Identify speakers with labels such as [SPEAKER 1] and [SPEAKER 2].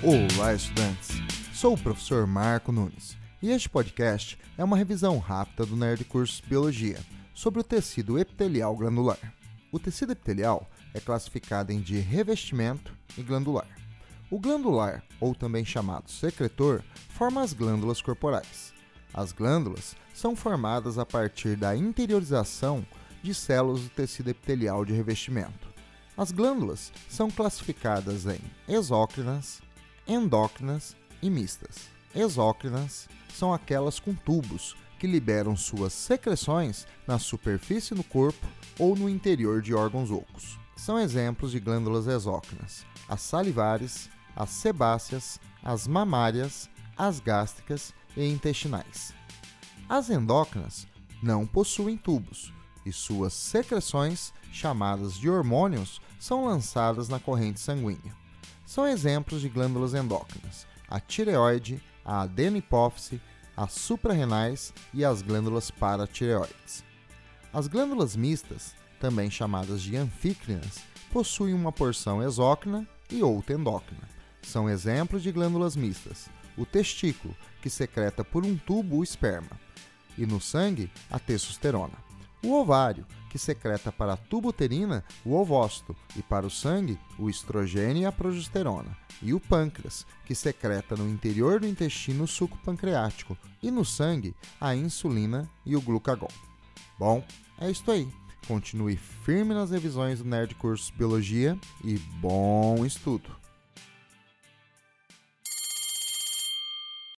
[SPEAKER 1] Olá, estudantes! Sou o professor Marco Nunes e este podcast é uma revisão rápida do Nerd Curso Biologia sobre o tecido epitelial glandular. O tecido epitelial é classificado em de revestimento e glandular. O glandular, ou também chamado secretor, forma as glândulas corporais. As glândulas são formadas a partir da interiorização de células do tecido epitelial de revestimento. As glândulas são classificadas em exócrinas, endócrinas e mistas. Exócrinas são aquelas com tubos que liberam suas secreções na superfície do corpo ou no interior de órgãos ocos. São exemplos de glândulas exócrinas: as salivares, as sebáceas, as mamárias, as gástricas e intestinais. As endócrinas não possuem tubos e suas secreções, chamadas de hormônios, são lançadas na corrente sanguínea. São exemplos de glândulas endócrinas: a tireoide, a adenopófise, as suprarrenais e as glândulas paratireoides. As glândulas mistas, também chamadas de anfícrinas, possuem uma porção exócrina e outra endócrina. São exemplos de glândulas mistas: o testículo, que secreta por um tubo o esperma, e no sangue, a testosterona. O ovário, que secreta para a tuba uterina o ovócito e para o sangue o estrogênio e a progesterona. E o pâncreas, que secreta no interior do intestino o suco pancreático e no sangue a insulina e o glucagon. Bom, é isso aí. Continue firme nas revisões do Nerd Curso Biologia e bom estudo!